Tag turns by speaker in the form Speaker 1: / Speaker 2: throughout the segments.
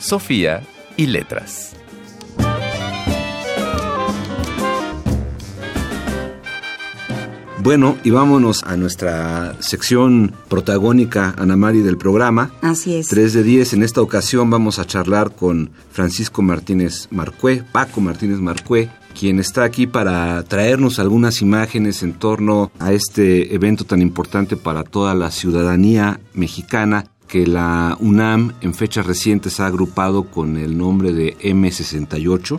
Speaker 1: Sofía y letras.
Speaker 2: Bueno, y vámonos a nuestra sección protagónica, Ana Mari, del programa.
Speaker 3: Así es.
Speaker 2: 3 de 10. En esta ocasión vamos a charlar con Francisco Martínez Marcué, Paco Martínez Marcué, quien está aquí para traernos algunas imágenes en torno a este evento tan importante para toda la ciudadanía mexicana que la UNAM en fechas recientes ha agrupado con el nombre de M68.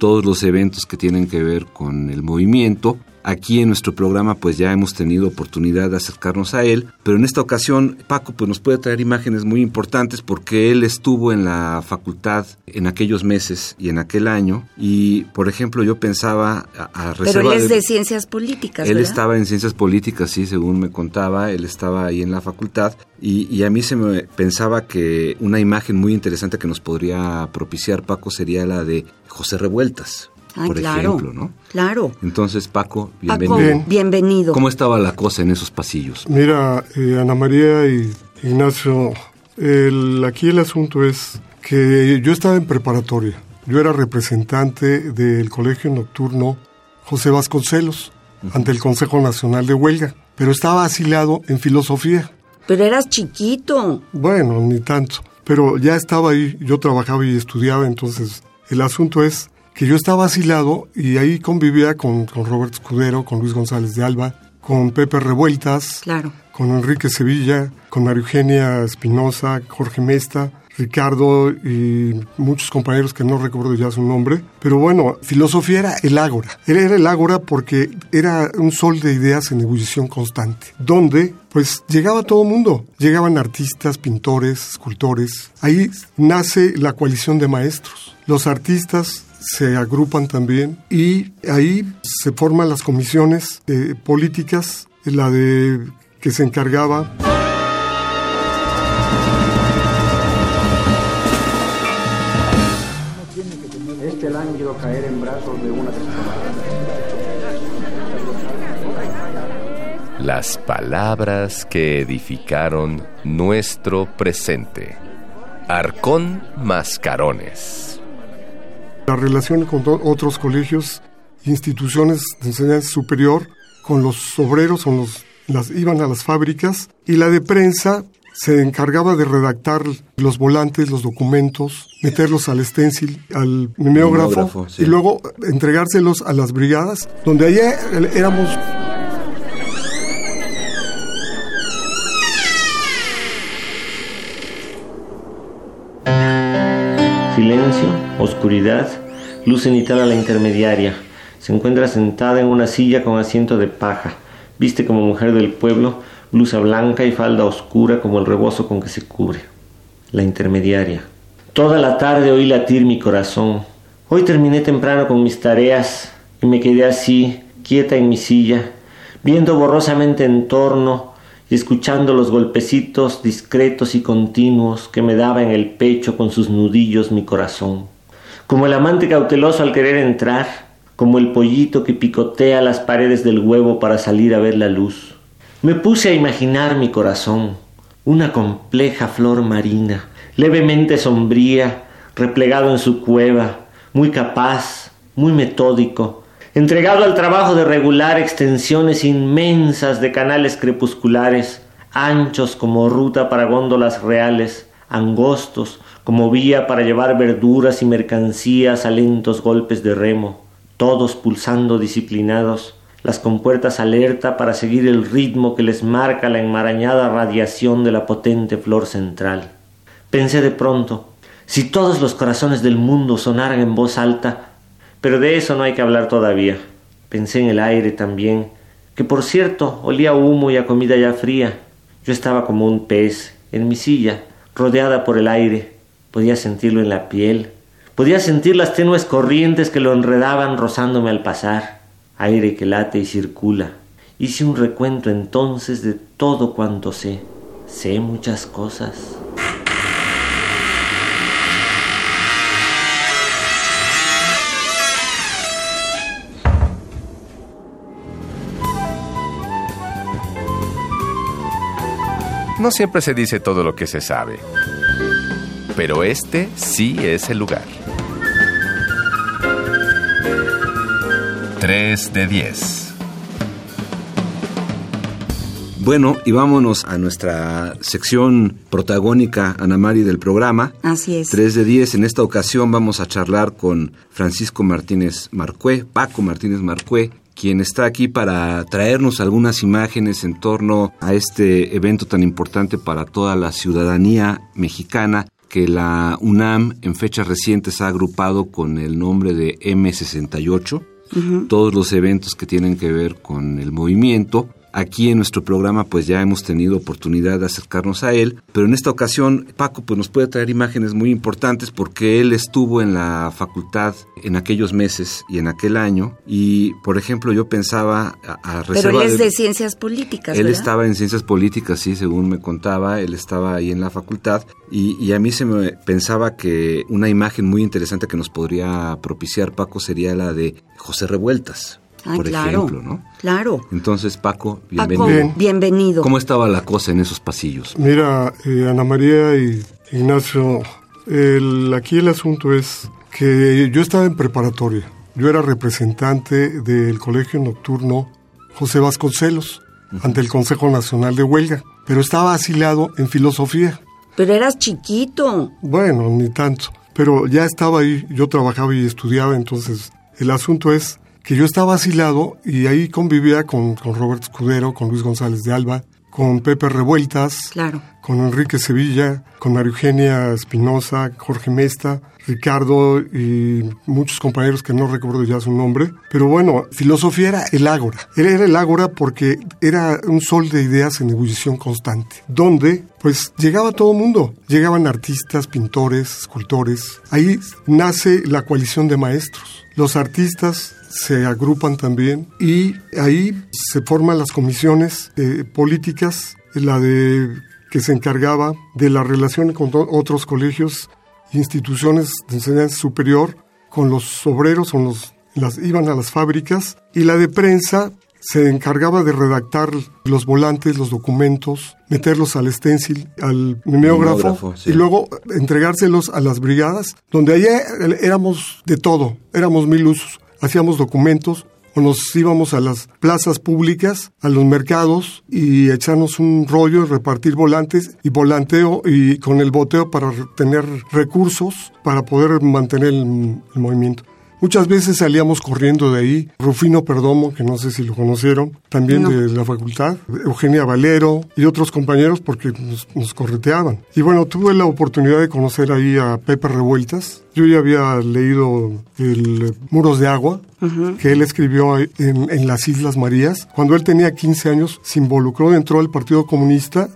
Speaker 2: Todos los eventos que tienen que ver con el movimiento Aquí en nuestro programa pues ya hemos tenido oportunidad de acercarnos a él, pero en esta ocasión Paco pues nos puede traer imágenes muy importantes porque él estuvo en la facultad en aquellos meses y en aquel año y por ejemplo yo pensaba a,
Speaker 3: Pero él es de, ciencias políticas,
Speaker 2: Él estaba en ciencias políticas, sí, según me contaba, él estaba ahí en la facultad y, y a mí se me pensaba que una imagen muy interesante que nos podría propiciar Paco sería la de José Revueltas, por ejemplo, ¿no?
Speaker 3: Claro.
Speaker 2: Entonces, Paco, bienvenido.
Speaker 3: bienvenido.
Speaker 2: ¿Cómo estaba la cosa en esos pasillos?
Speaker 4: Mira, eh, Ana María y Ignacio, el, aquí el asunto es que yo estaba en preparatoria. Yo era representante del colegio nocturno José Vasconcelos ante el Consejo Nacional de Huelga, pero estaba asilado en filosofía.
Speaker 3: Pero eras chiquito.
Speaker 4: Bueno, ni tanto. Pero ya estaba ahí, yo trabajaba y estudiaba, entonces el asunto es que yo estaba asilado y ahí convivía con, con Robert Escudero, con Luis González de Alba, con Pepe Revueltas,
Speaker 3: claro.
Speaker 4: con Enrique Sevilla, con María Eugenia Espinosa, Jorge Mesta, Ricardo y muchos compañeros que no recuerdo ya su nombre. Pero bueno, filosofía era el ágora. Era el ágora porque era un sol de ideas en ebullición constante, donde pues llegaba todo el mundo. Llegaban artistas, pintores, escultores. Ahí nace la coalición de maestros. Los artistas se agrupan también y ahí se forman las comisiones eh, políticas, la de que se encargaba
Speaker 5: este lánguido caer en brazos de una
Speaker 1: Las palabras que edificaron nuestro presente. Arcón Mascarones.
Speaker 4: La relación con otros colegios, instituciones de enseñanza superior, con los obreros, con los, las, iban a las fábricas, y la de prensa se encargaba de redactar los volantes, los documentos, meterlos al stencil, al mimeógrafo, y luego entregárselos a las brigadas, donde allá éramos
Speaker 5: Silencio, oscuridad, luz cenital a la intermediaria. Se encuentra sentada en una silla con asiento de paja. Viste como mujer del pueblo, blusa blanca y falda oscura como el rebozo con que se cubre. La intermediaria. Toda la tarde oí latir mi corazón. Hoy terminé temprano con mis tareas y me quedé así, quieta en mi silla, viendo borrosamente en torno y escuchando los golpecitos discretos y continuos que me daba en el pecho con sus nudillos mi corazón. Como el amante cauteloso al querer entrar, como el pollito que picotea las paredes del huevo para salir a ver la luz. Me puse a imaginar mi corazón, una compleja flor marina, levemente sombría, replegado en su cueva, muy capaz, muy metódico, entregado al trabajo de regular extensiones inmensas de canales crepusculares, anchos como ruta para góndolas reales, angostos como vía para llevar verduras y mercancías a lentos golpes de remo, todos pulsando disciplinados, las compuertas alerta para seguir el ritmo que les marca la enmarañada radiación de la potente flor central. Pensé de pronto, si todos los corazones del mundo sonaran en voz alta, pero de eso no hay que hablar todavía. Pensé en el aire también, que por cierto olía a humo y a comida ya fría. Yo estaba como un pez, en mi silla, rodeada por el aire. Podía sentirlo en la piel. Podía sentir las tenues corrientes que lo enredaban rozándome al pasar. Aire que late y circula. Hice un recuento entonces de todo cuanto sé. Sé muchas cosas.
Speaker 1: No siempre se dice todo lo que se sabe, pero este sí es el lugar. 3 de 10.
Speaker 2: Bueno, y vámonos a nuestra sección protagónica, Ana Mari, del programa.
Speaker 3: Así es.
Speaker 2: 3 de 10. En esta ocasión vamos a charlar con Francisco Martínez Marcué, Paco Martínez Marcué, quien está aquí para traernos algunas imágenes en torno a este evento tan importante para toda la ciudadanía mexicana que la UNAM en fechas recientes ha agrupado con el nombre de M68. Todos los eventos que tienen que ver con el movimiento Aquí en nuestro programa pues ya hemos tenido oportunidad de acercarnos a él, pero en esta ocasión Paco pues nos puede traer imágenes muy importantes porque él estuvo en la facultad en aquellos meses y en aquel año y por ejemplo yo pensaba a, a
Speaker 3: Pero él es de, ciencias políticas,
Speaker 2: Él
Speaker 3: ¿verdad?
Speaker 2: estaba en ciencias políticas, sí, según me contaba, él estaba ahí en la facultad y, y a mí se me pensaba que una imagen muy interesante que nos podría propiciar Paco sería la de José Revueltas.
Speaker 3: Ah,
Speaker 2: por
Speaker 3: claro,
Speaker 2: ejemplo, ¿no?
Speaker 3: Claro.
Speaker 2: Entonces, Paco,
Speaker 3: Paco,
Speaker 2: bienvenido.
Speaker 4: Bien.
Speaker 3: bienvenido.
Speaker 2: ¿Cómo estaba la cosa en esos pasillos?
Speaker 4: Mira, eh, Ana María y Ignacio, el- aquí el asunto es que yo estaba en preparatoria. Yo era representante del colegio nocturno José Vasconcelos ante el Consejo Nacional de Huelga, pero estaba asilado en filosofía.
Speaker 3: Pero eras chiquito.
Speaker 4: Bueno, ni tanto, pero ya estaba ahí, yo trabajaba y estudiaba, entonces el asunto es que yo estaba asilado y ahí convivía con, con Roberto Escudero, con Luis González de Alba, con Pepe Revueltas,
Speaker 3: Claro.
Speaker 4: con Enrique Sevilla, con María Eugenia Espinosa, Jorge Mesta, Ricardo y muchos compañeros que no recuerdo ya su nombre. Pero bueno, filosofía era el ágora. Era, el ágora porque era un sol de ideas en ebullición constante, donde pues llegaba todo el mundo. Llegaban artistas, pintores, escultores. Ahí nace la coalición de maestros. Los artistas se agrupan también y ahí se forman las comisiones eh, políticas, la de que se encargaba de la relación con otros colegios e instituciones de enseñanza superior, con los obreros, con los, las, iban a las fábricas, y la de prensa se encargaba de redactar los volantes, los documentos, meterlos al stencil, al mimeógrafo,
Speaker 2: Mimeógrafo, sí.
Speaker 4: y luego entregárselos a las brigadas, donde allá éramos de todo, éramos mil usos, hacíamos documentos, o nos íbamos a las plazas públicas, a los mercados y echarnos un rollo, repartir volantes y volanteo y con el boteo para tener recursos para poder mantener el, el movimiento. Muchas veces salíamos corriendo de ahí. Rufino Perdomo, que no sé si lo conocieron, también
Speaker 3: No.
Speaker 4: de la facultad. Eugenia Valero y otros compañeros porque nos, nos correteaban. Y bueno, tuve la oportunidad de conocer ahí a Pepe Revueltas. Yo ya había leído el Muros de Agua, que él escribió en, en las Islas Marías. Cuando él tenía 15 años, se involucró dentro del Partido Comunista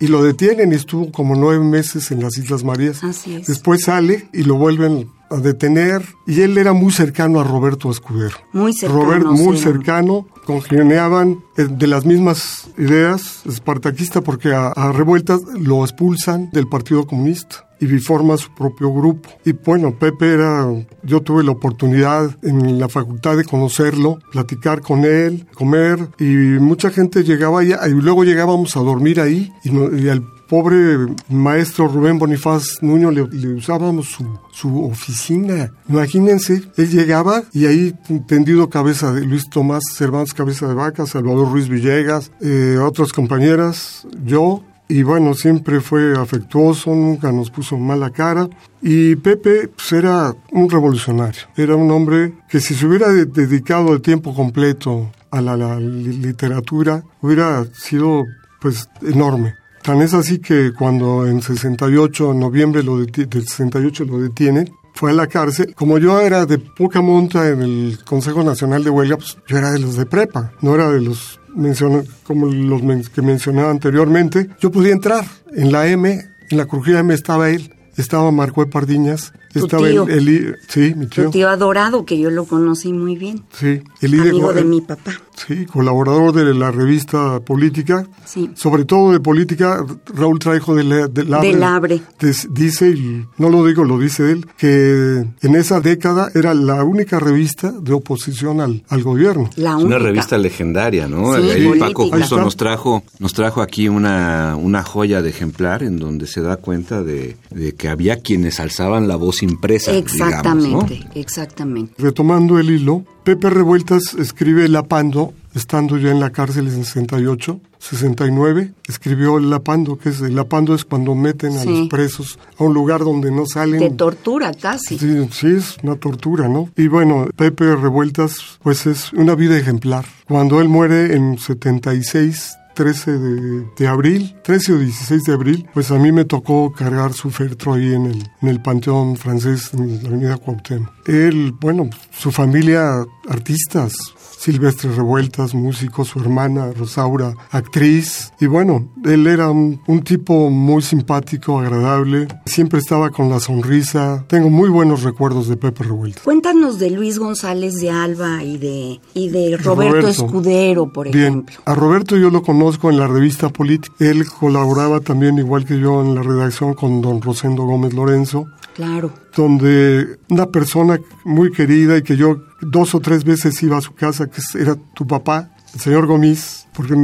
Speaker 4: y lo detienen y estuvo como nueve meses en las Islas Marías.
Speaker 3: Así es.
Speaker 4: Después sale y lo vuelven a detener y él era muy cercano a Roberto Escudero.
Speaker 3: Muy cercano,
Speaker 4: Roberto muy
Speaker 3: sí.
Speaker 4: cercano, congeniaban eh, de las mismas ideas, espartaquista porque a, a Revueltas lo expulsan del Partido Comunista y forma su propio grupo. Y bueno, Pepe era, yo tuve la oportunidad en la facultad de conocerlo, platicar con él, comer y mucha gente llegaba allá y luego llegábamos a dormir ahí y, no- y al pobre maestro Rubén Bonifaz Nuño le, le usábamos su, su oficina. Imagínense, él llegaba y ahí tendido cabeza de Luis Tomás Cervantes Cabeza de Vaca, Salvador Ruiz Villegas, eh, otras compañeras, yo. Y bueno, siempre fue afectuoso, nunca nos puso mala cara. Y Pepe pues, era un revolucionario, era un hombre que si se hubiera de- dedicado el tiempo completo a la, la li- literatura, hubiera sido pues enorme. Tan es así que cuando en 68, en noviembre lo del 68 lo detienen, fue a la cárcel. Como yo era de poca monta en el Consejo Nacional de Huelga, pues yo era de los de prepa, no era de los menciona- como los que mencionaba anteriormente. Yo podía entrar en la M, en la crujía M estaba él. estaba Marcue Pardiñas,
Speaker 3: Tu
Speaker 4: estaba
Speaker 3: tío.
Speaker 4: el, el- sí, mi
Speaker 3: Tu
Speaker 4: tío,
Speaker 3: tío adorado, que yo lo conocí muy bien.
Speaker 4: sí, el líder-
Speaker 3: Amigo de mi papá.
Speaker 4: Sí, colaborador de la revista Política,
Speaker 3: Sí.
Speaker 4: sobre todo de política, Raúl Traijo de, la- de Labre,
Speaker 3: De Labre.
Speaker 4: des- dice, y no lo digo, lo dice él, que en esa década era la única revista de oposición al, al gobierno.
Speaker 3: La única.
Speaker 2: una revista legendaria, ¿no?
Speaker 3: Sí,
Speaker 2: Ahí
Speaker 3: política.
Speaker 2: Paco justo nos trajo, nos trajo aquí una, una joya de ejemplar en donde se da cuenta de, de que había quienes alzaban la voz impresa.
Speaker 3: Exactamente,
Speaker 2: digamos,
Speaker 3: exactamente.
Speaker 4: Retomando el hilo, Pepe Revueltas escribe El Apando, estando ya en la cárcel en 68, 69, escribió El Apando, que es el Apando es cuando meten a
Speaker 3: Sí.
Speaker 4: los presos a un lugar donde no salen.
Speaker 3: Te tortura casi.
Speaker 4: Sí, sí, es una tortura, ¿no? Y bueno, Pepe Revueltas, pues es una vida ejemplar. Cuando él muere en 76, 13 de, de abril, 13 o 16 de abril, pues a mí me tocó cargar su féretro ahí en el, en el Panteón francés, en la avenida Cuauhtémoc. Él, bueno, su familia, artistas, Silvestre Revueltas, músico, su hermana Rosaura, actriz. Y bueno, él era un, un tipo muy simpático, agradable, siempre estaba con la sonrisa. Tengo muy buenos recuerdos de Pepe Revueltas.
Speaker 3: Cuéntanos de Luis González de Alba y de, y de Roberto,
Speaker 4: Roberto.
Speaker 3: Escudero, por
Speaker 4: Bien,
Speaker 3: ejemplo.
Speaker 4: a Roberto yo lo conozco en la revista Política. Él colaboraba también, igual que yo, en la redacción con don Rosendo Gómez Lorenzo,
Speaker 3: Claro.
Speaker 4: Donde una persona muy querida y que yo dos o tres veces iba a su casa, que era tu papá, el señor Gomis, porque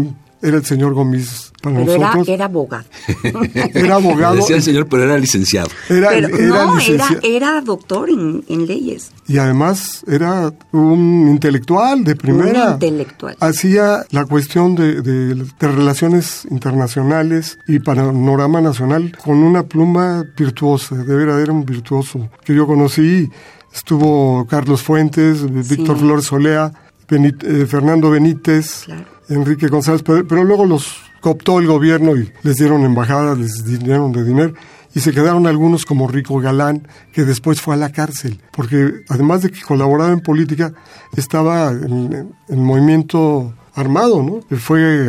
Speaker 4: era el señor Gomis para
Speaker 3: Pero era,
Speaker 4: nosotros.
Speaker 3: era abogado.
Speaker 4: Era abogado.
Speaker 2: Decía el señor, pero era licenciado.
Speaker 4: Era,
Speaker 3: Pero
Speaker 4: era
Speaker 3: no, era, doctor en, en leyes.
Speaker 4: Y además era un intelectual de primera.
Speaker 3: Un intelectual.
Speaker 4: Hacía la cuestión de, de- de relaciones internacionales y panorama nacional con una pluma virtuosa. De verdad era un virtuoso que yo conocí. Estuvo Carlos Fuentes, Víctor Flores Solea, Eh, Fernando Benítez,
Speaker 3: Claro.
Speaker 4: Enrique González, pero, pero luego los cooptó el gobierno y les dieron embajadas, les dieron de dinero y se quedaron algunos como Rico Galán, que después fue a la cárcel, porque además de que colaboraba en política, estaba en, en movimiento armado, ¿no? Fue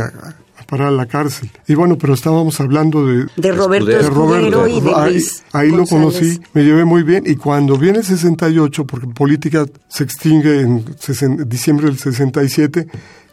Speaker 4: a, a parar a la cárcel. Y bueno, pero estábamos hablando de,
Speaker 3: De Roberto
Speaker 2: Escudero.
Speaker 4: de Roberto.
Speaker 3: y de
Speaker 4: ahí
Speaker 3: Luis
Speaker 4: ahí lo
Speaker 3: González.
Speaker 4: conocí, me llevé muy bien. Y cuando viene el 68, porque política se extingue en diciembre del 67,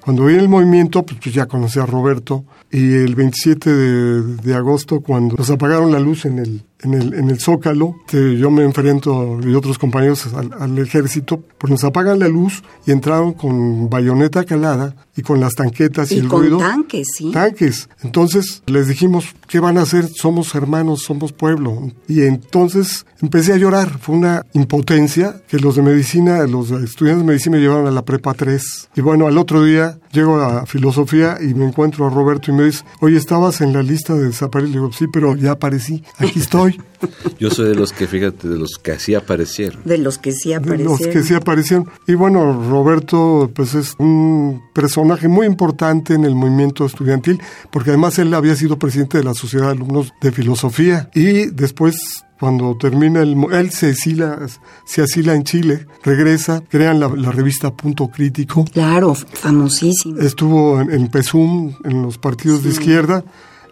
Speaker 4: cuando viene el movimiento, pues, pues ya conocí a Roberto. Y el 27 de, de agosto, cuando nos apagaron la luz en el, en el, en el Zócalo, que yo me enfrento y otros compañeros al, al ejército, pues nos apagan la luz y entraron con bayoneta calada y con las tanquetas y,
Speaker 3: Y
Speaker 4: el
Speaker 3: con
Speaker 4: ruido
Speaker 3: tanques, sí.
Speaker 4: tanques. Entonces les dijimos, ¿qué van a hacer? Somos hermanos, somos pueblo. Y entonces empecé a llorar. Fue una impotencia que los de medicina, los estudiantes de medicina me llevaron a la prepa 3. Y bueno, al otro día llego a filosofía y me encuentro a Roberto y me dice, oye, ¿estabas en la lista de desaparecidos? Le digo, sí, pero ya aparecí, aquí estoy.
Speaker 2: Yo soy de los que, fíjate, de los que así aparecieron.
Speaker 3: De los que sí
Speaker 4: de
Speaker 3: aparecieron.
Speaker 4: los que sí aparecieron. Y bueno, Roberto pues es un personaje muy importante en el movimiento estudiantil, porque además él había sido presidente de la Sociedad de Alumnos de Filosofía y después cuando termina el... Él se asila, se asila en Chile, regresa, crean la, la revista Punto Crítico,
Speaker 3: Claro, famosísimo.
Speaker 4: estuvo en, en PESUM, en los partidos de izquierda,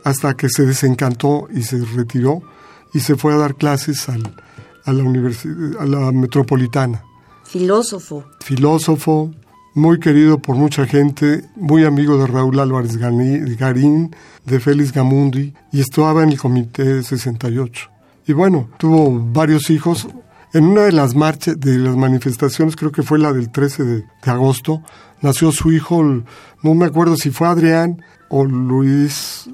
Speaker 4: hasta que se desencantó y se retiró y se fue a dar clases al, a la a la metropolitana
Speaker 3: Filósofo.
Speaker 4: filósofo, muy querido por mucha gente, muy amigo de Raúl Álvarez Garín, de Félix Gamundi, y estaba en el Comité 68. Y bueno, tuvo varios hijos. En una de las marchas, de las manifestaciones, creo que fue la del 13 de, agosto, nació su hijo, no me acuerdo si fue Adrián o Luis,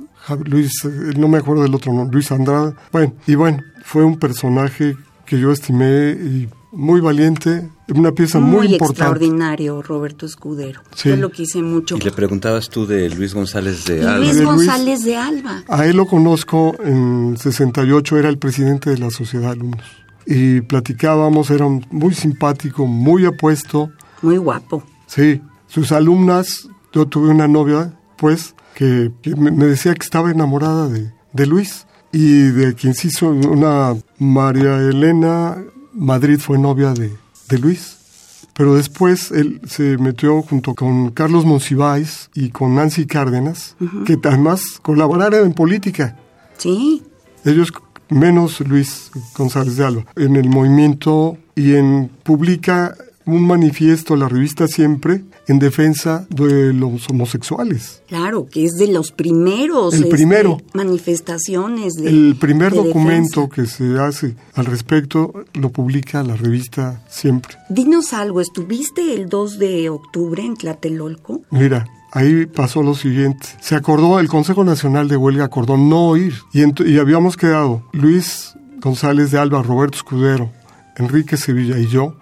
Speaker 4: Luis, eh, no me acuerdo del otro nombre, Luis Andrade. Bueno, y bueno, fue un personaje que yo estimé y muy valiente, una pieza muy,
Speaker 3: Muy,
Speaker 4: importante.
Speaker 3: extraordinario, Roberto Escudero.
Speaker 4: Sí.
Speaker 3: Yo lo quise mucho.
Speaker 2: Y le preguntabas tú de Luis González de Alba.
Speaker 3: Luis. González de Alba.
Speaker 4: A él lo conozco en 68, era el presidente de la Sociedad de Alumnos. Y platicábamos, era un- muy simpático, muy apuesto.
Speaker 3: Muy guapo.
Speaker 4: Sí, sus alumnas, yo tuve una novia, pues, que, me decía que estaba enamorada de, de Luis. Y de quien se hizo una María Elena Madrid fue novia de, de Luis. Pero después él se metió junto con Carlos Monsiváis y con Nancy Cárdenas, que además colaboraron en política.
Speaker 3: Sí.
Speaker 4: Ellos menos Luis González de Alba, en el movimiento y en publica un manifiesto, la revista Siempre, en defensa de los homosexuales.
Speaker 3: Claro, que es de los primeros
Speaker 4: el
Speaker 3: este,
Speaker 4: primero,
Speaker 3: manifestaciones. De,
Speaker 4: el primer
Speaker 3: de
Speaker 4: documento
Speaker 3: defensa.
Speaker 4: que se hace al respecto lo publica la revista Siempre.
Speaker 3: Dinos algo, ¿estuviste el 2 de octubre en Tlatelolco?
Speaker 4: Mira, ahí pasó lo siguiente. Se acordó, el Consejo Nacional de Huelga acordó no ir. Y, y habíamos quedado Luis González de Alba, Roberto Escudero, Enrique Sevilla y yo,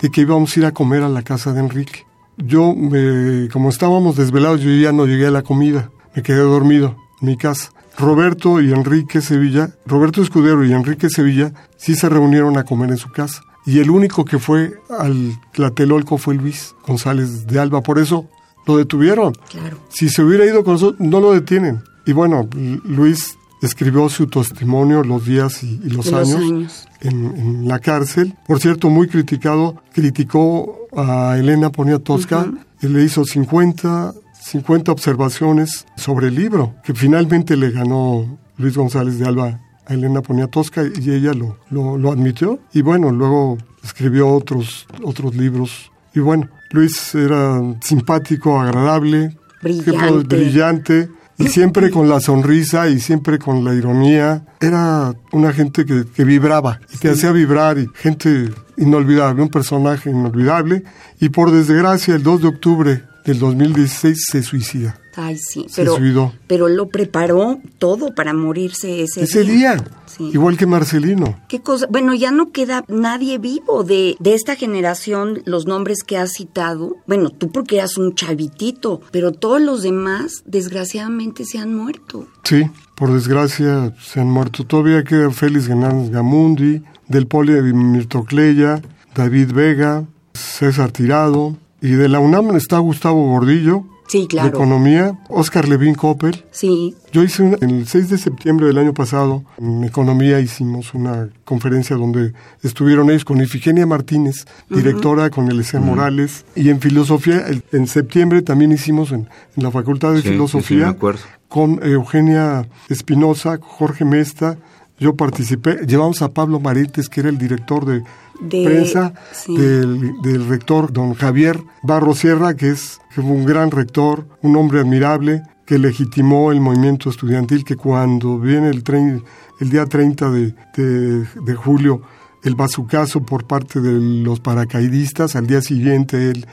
Speaker 4: de que íbamos a ir a comer a la casa de Enrique. Yo, me- como estábamos desvelados, yo ya no llegué a la comida. Me quedé dormido en mi casa. Roberto y Enrique Sevilla, Roberto Escudero y Enrique Sevilla, sí se reunieron a comer en su casa. Y el único que fue al Tlatelolco fue Luis González de Alba. Por eso lo detuvieron.
Speaker 3: Claro.
Speaker 4: Si se hubiera ido con nosotros, no lo detienen. Y bueno, Luis escribió su testimonio, los días y, y
Speaker 3: los,
Speaker 4: años,
Speaker 3: años.
Speaker 4: En, en la cárcel. Por cierto, muy criticado, criticó a Elena Poniatowska y le hizo 50, 50 observaciones sobre el libro, que finalmente le ganó Luis González de Alba a Elena Poniatowska y ella lo, lo, lo admitió. Y bueno, luego escribió otros, otros libros. Y bueno, Luis era simpático, agradable,
Speaker 3: Brillante.
Speaker 4: brillante y siempre con la sonrisa y siempre con la ironía. Era una gente que, que vibraba y te hacía vibrar y gente inolvidable, un personaje inolvidable. Y por desgracia, el 2 de octubre del 2016 se suicida.
Speaker 3: Ay, sí,
Speaker 4: Se
Speaker 3: pero,
Speaker 4: suicidó.
Speaker 3: pero lo preparó todo para morirse ese,
Speaker 4: Ese día,
Speaker 3: Sí.
Speaker 4: igual que Marcelino.
Speaker 3: ¿Qué cosa? Bueno, ya no queda nadie vivo de, de esta generación, los nombres que has citado. Bueno, tú porque eras un chavitito, pero todos los demás, desgraciadamente, se han muerto.
Speaker 4: Sí, por desgracia se han muerto. Todavía queda Félix Hernández Gamundi, Del Poli Mirtocleya, David Vega, César Tirado. Y de la UNAM está Gustavo Gordillo,
Speaker 3: Sí,
Speaker 4: de
Speaker 3: claro.
Speaker 4: Economía, Oscar Levin Coppel.
Speaker 3: Sí,
Speaker 4: Yo hice una, el 6 de septiembre del año pasado, en Economía hicimos una conferencia donde estuvieron ellos con Ifigenia Martínez, directora, con Eliezer Morales, y en Filosofía, el- en septiembre también hicimos en, en la Facultad de
Speaker 2: Sí, sí, sí,
Speaker 4: Filosofía
Speaker 2: me acuerdo.
Speaker 4: con Eugenia Espinosa, Jorge Mesta, yo participé, llevamos a Pablo Marites, que era el director de,
Speaker 3: De-
Speaker 4: prensa
Speaker 3: sí.
Speaker 4: del, del rector don Javier Barro Sierra, que es que fue un gran rector, un hombre admirable, que legitimó el movimiento estudiantil, que cuando viene el, tren, el día 30 de, de- de julio, el bazucazo por parte de los paracaidistas, al día siguiente él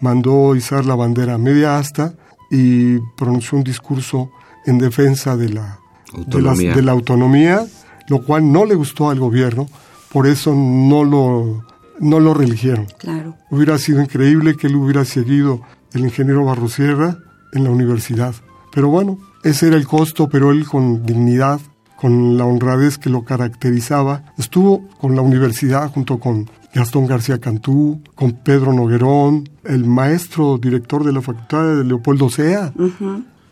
Speaker 4: mandó izar la bandera media asta y pronunció un discurso en defensa de la, de, las-
Speaker 2: Autonomía.
Speaker 4: de la autonomía, lo cual no le gustó al gobierno, por eso no lo, no lo reeligieron.
Speaker 3: claro.
Speaker 4: Hubiera sido increíble que él hubiera seguido el ingeniero Barrosierra en la universidad. Pero bueno, ese era el costo, pero él con dignidad, con la honradez que lo caracterizaba, estuvo con la universidad junto con Gastón García Cantú, con Pedro Noguerón, el maestro director de la facultad de Leopoldo Sea,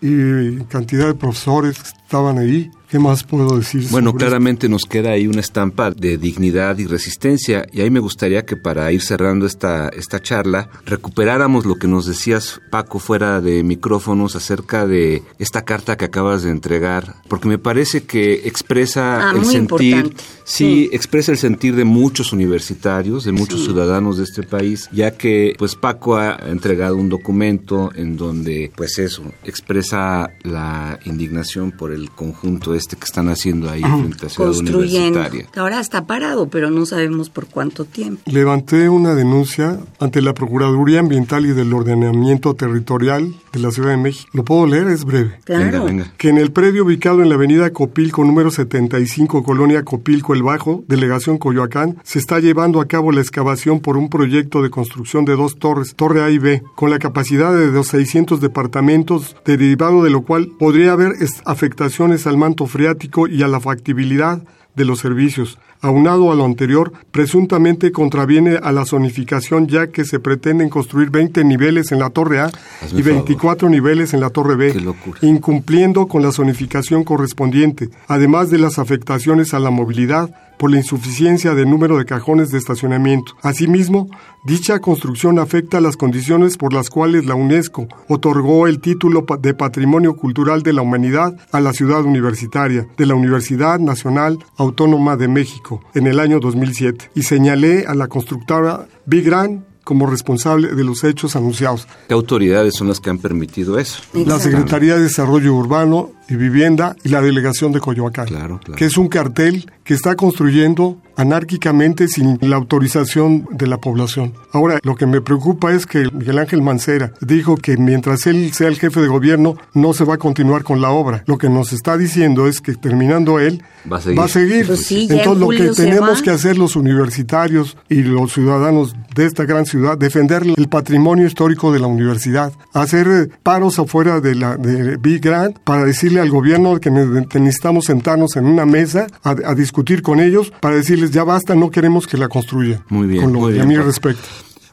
Speaker 4: y cantidad de profesores estaban ahí. ¿Qué más puedo decir?
Speaker 2: Bueno,
Speaker 4: sobre esto?
Speaker 2: claramente nos queda ahí una estampa de dignidad y resistencia y ahí me gustaría que para ir cerrando esta, esta charla recuperáramos lo que nos decías Paco fuera de micrófonos acerca de esta carta que acabas de entregar, porque me parece que expresa
Speaker 3: Ah,
Speaker 2: el
Speaker 3: muy
Speaker 2: sentir,
Speaker 3: importante.
Speaker 2: sí,
Speaker 3: Sí.
Speaker 2: expresa el sentir de muchos universitarios, de muchos
Speaker 3: Sí.
Speaker 2: ciudadanos de este país, ya que pues Paco ha entregado un documento en donde pues eso, expresa la indignación por el conjunto este que están haciendo ahí frente a Ciudad
Speaker 3: Construyendo.
Speaker 2: Universitaria.
Speaker 3: Ahora está parado, pero no sabemos por cuánto tiempo.
Speaker 4: Levanté una denuncia ante la Procuraduría Ambiental y del Ordenamiento Territorial de la Ciudad de México. Lo puedo leer, es breve.
Speaker 3: Claro.
Speaker 2: Venga, venga.
Speaker 4: Que en el predio ubicado en la avenida Copilco, número 75, Colonia Copilco El Bajo, delegación Coyoacán, se está llevando a cabo la excavación por un proyecto de construcción de dos torres, Torre A y B, con la capacidad de los 600 departamentos, derivado de lo cual podría haber es- afectaciones al manto freático y a la factibilidad de los servicios. Aunado a lo anterior, presuntamente contraviene a la zonificación ya que se pretenden construir 20 niveles en la Torre A
Speaker 2: Hazme
Speaker 4: y
Speaker 2: favor.
Speaker 4: 24 niveles en la Torre B incumpliendo con la zonificación correspondiente, además de las afectaciones a la movilidad, por la insuficiencia de número de cajones de estacionamiento. Asimismo, dicha construcción afecta las condiciones por las cuales la UNESCO otorgó el título de Patrimonio Cultural de la Humanidad a la ciudad universitaria de la Universidad Nacional Autónoma de México en el año 2007 y señalé a la constructora Big Grand como responsable de los hechos anunciados.
Speaker 2: ¿Qué autoridades son las que han permitido eso?
Speaker 4: La Secretaría de Desarrollo Urbano y Vivienda y la Delegación de Coyoacán,
Speaker 2: Claro, claro.
Speaker 4: que es un cartel que está construyendo anárquicamente sin la autorización de la población. Ahora, lo que me preocupa es que Miguel Ángel Mancera dijo que mientras él sea el jefe de gobierno no se va a continuar con la obra. Lo que nos está diciendo es que terminando él
Speaker 2: Va a seguir.
Speaker 3: Pues sí, ya en
Speaker 4: Entonces, lo que tenemos
Speaker 3: va.
Speaker 4: que hacer los universitarios y los ciudadanos de esta gran ciudad, defender el patrimonio histórico de la universidad, hacer paros afuera de la de Big Grand para decirle al gobierno que ne- que necesitamos sentarnos en una mesa a, a discutir con ellos para decirles ya basta, no queremos que la construyan.
Speaker 2: Muy bien,
Speaker 4: Con lo
Speaker 2: muy
Speaker 4: que
Speaker 2: bien,
Speaker 4: a mí respecta.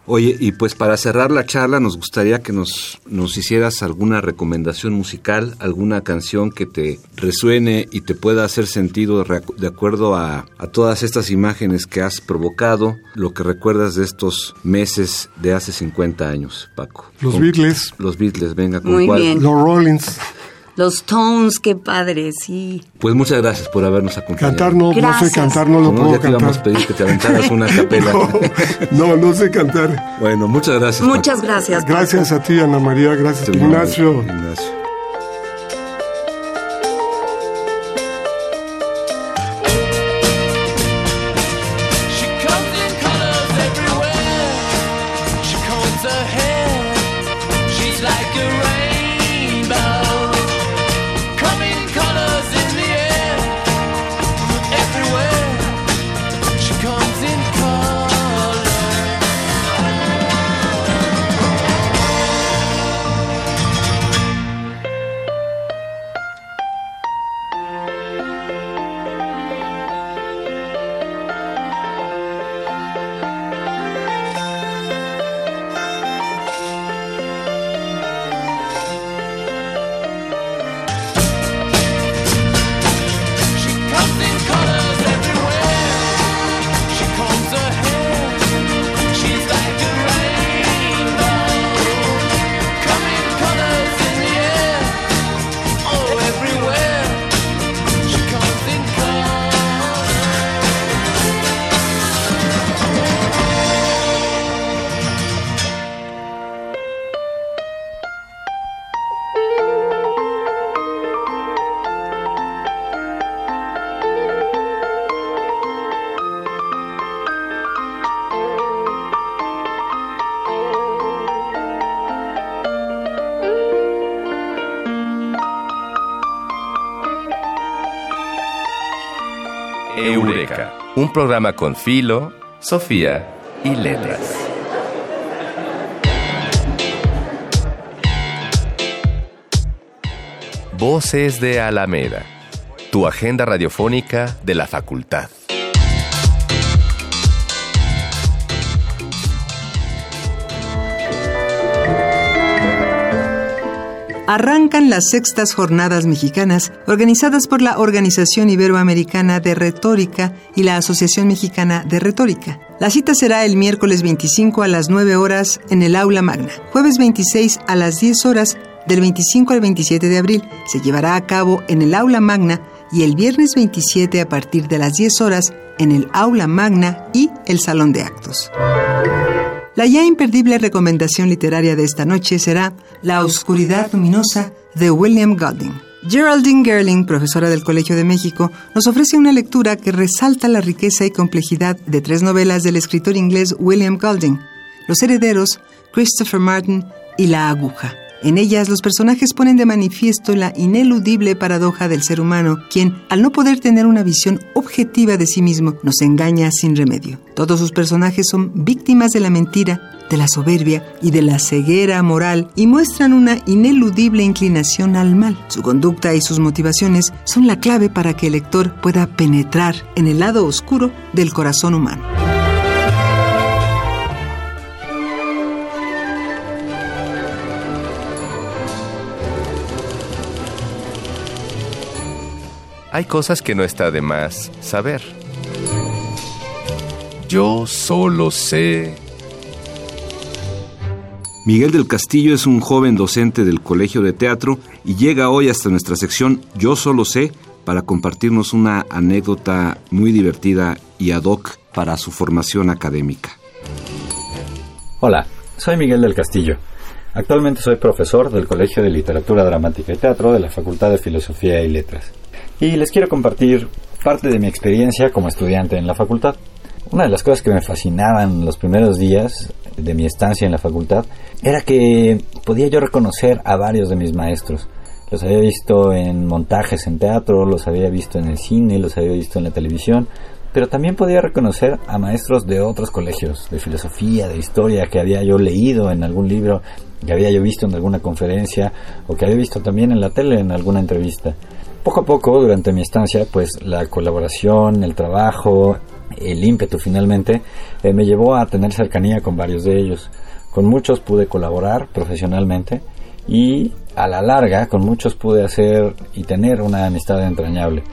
Speaker 2: Oye, y pues para cerrar la charla nos gustaría que nos, nos hicieras alguna recomendación musical, alguna canción que te resuene y te pueda hacer sentido de acuerdo a, a todas estas imágenes que has provocado, lo que recuerdas de estos meses de hace 50 años, Paco.
Speaker 4: Los
Speaker 2: Con-
Speaker 4: Beatles,
Speaker 2: Los Beatles, venga, ¿con
Speaker 3: Muy
Speaker 2: cuál?
Speaker 3: bien.
Speaker 4: los Rollins,
Speaker 3: Los Tones, qué padre, sí.
Speaker 2: Pues muchas gracias por habernos acompañado.
Speaker 4: cantar no, no sé
Speaker 3: Gracias.
Speaker 4: cantar, no lo puedo
Speaker 2: ya te íbamos a
Speaker 4: cantar.
Speaker 2: pedir que te aventaras una capela.
Speaker 4: No, no, no sé cantar.
Speaker 2: bueno, muchas gracias.
Speaker 3: Muchas gracias.
Speaker 4: Gracias a ti, Ana María, gracias Ignacio.
Speaker 2: Ignacio.
Speaker 1: Un programa con Filo, Sofía y Letras. Voces de Alameda, tu agenda radiofónica de la facultad.
Speaker 6: Arrancan las sextas jornadas mexicanas organizadas por la Organización Iberoamericana de Retórica y la Asociación Mexicana de Retórica. La cita será el miércoles 25 a las 9 horas en el Aula Magna, jueves 26 a las 10 horas del 25 al 27 de abril. Se llevará a cabo en el Aula Magna y el viernes 27 a partir de las 10 horas en el Aula Magna y el Salón de Actos. La ya imperdible recomendación literaria de esta noche será La Oscuridad Luminosa de William Golding. Geraldine Gerling, profesora del Colegio de México, nos ofrece una lectura que resalta la riqueza y complejidad de tres novelas del escritor inglés William Golding, Los Herederos, Christopher Martin y La Aguja. En ellas, los personajes ponen de manifiesto la ineludible paradoja del ser humano, quien, al no poder tener una visión objetiva de sí mismo, nos engaña sin remedio. Todos sus personajes son víctimas de la mentira, de la soberbia y de la ceguera moral y muestran una ineludible inclinación al mal. Su conducta y sus motivaciones son la clave para que el lector pueda penetrar en el lado oscuro del corazón humano.
Speaker 1: Hay cosas que no está de más saber. Yo solo sé.
Speaker 2: Miguel del Castillo es un joven docente del Colegio de Teatro y llega hoy hasta nuestra sección Yo solo sé para compartirnos una anécdota muy divertida y ad hoc para su formación académica.
Speaker 7: Hola, soy Miguel del Castillo. Actualmente soy profesor del Colegio de Literatura Dramática y Teatro de la Facultad de Filosofía y Letras. Y les quiero compartir parte de mi experiencia como estudiante en la facultad. Una de las cosas que me fascinaban los primeros días de mi estancia en la facultad era que podía yo reconocer a varios de mis maestros. Los había visto en montajes en teatro, los había visto en el cine, los había visto en la televisión, pero también podía reconocer a maestros de otros colegios, de filosofía, de historia, que había yo leído en algún libro, que había yo visto en alguna conferencia o que había visto también en la tele en alguna entrevista. Poco a poco, durante mi estancia, pues la colaboración, el trabajo, el ímpetu finalmente, eh, me llevó a tener cercanía con varios de ellos. Con muchos pude colaborar profesionalmente y a la larga con muchos pude hacer y tener una amistad entrañable.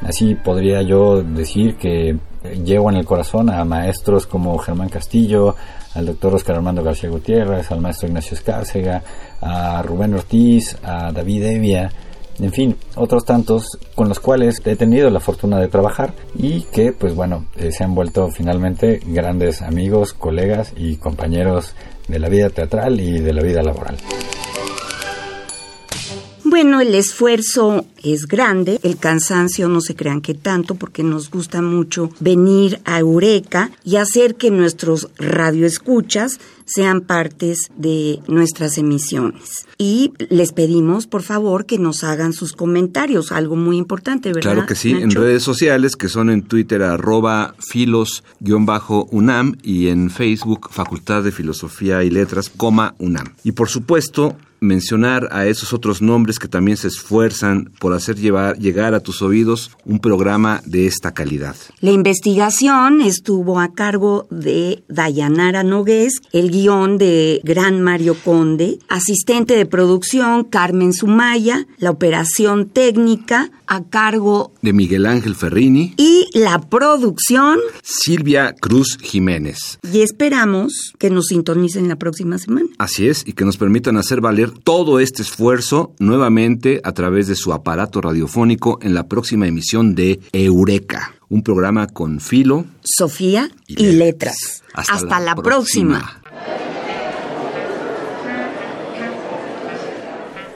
Speaker 7: Así podría yo decir que llevo en el corazón a maestros como Germán Castillo, al doctor Oscar Armando García Gutiérrez, al maestro Ignacio Escárcega, a Rubén Ortiz, a David Evia, en fin, otros tantos con los cuales he tenido la fortuna de trabajar y que, pues bueno, eh, se han vuelto finalmente grandes amigos, colegas y compañeros de la vida teatral y de la vida laboral.
Speaker 3: Bueno, el esfuerzo es grande, el cansancio no se crean que tanto porque nos gusta mucho venir a Eureka y hacer que nuestros radioescuchas sean partes de nuestras emisiones. Y les pedimos, por favor, que nos hagan sus comentarios, algo muy importante, ¿verdad?
Speaker 2: Claro que sí, en redes sociales que son en Twitter arroba filos-unam y en Facebook Facultad de Filosofía y Letras, coma UNAM. Y por supuesto, mencionar a esos otros nombres que también se esfuerzan por hacer llevar, llegar a tus oídos un programa de esta calidad.
Speaker 3: La investigación estuvo a cargo de Dayanara Nogués, el guion de Gran Mario Conde, asistente de producción Carmen Sumaya, la operación técnica a cargo
Speaker 2: De Miguel Ángel Ferrini,
Speaker 3: y la producción
Speaker 2: Silvia Cruz Jiménez.
Speaker 3: y esperamos que nos sintonicen la próxima semana.
Speaker 2: Así es, y que nos permitan hacer valer todo este esfuerzo nuevamente a través de su aparato radiofónico en la próxima emisión de Eureka, un programa con filo.
Speaker 3: Sofía
Speaker 2: Y
Speaker 3: y,
Speaker 2: letras.
Speaker 3: letras.
Speaker 2: Hasta
Speaker 3: Hasta,
Speaker 2: la
Speaker 3: la, próxima.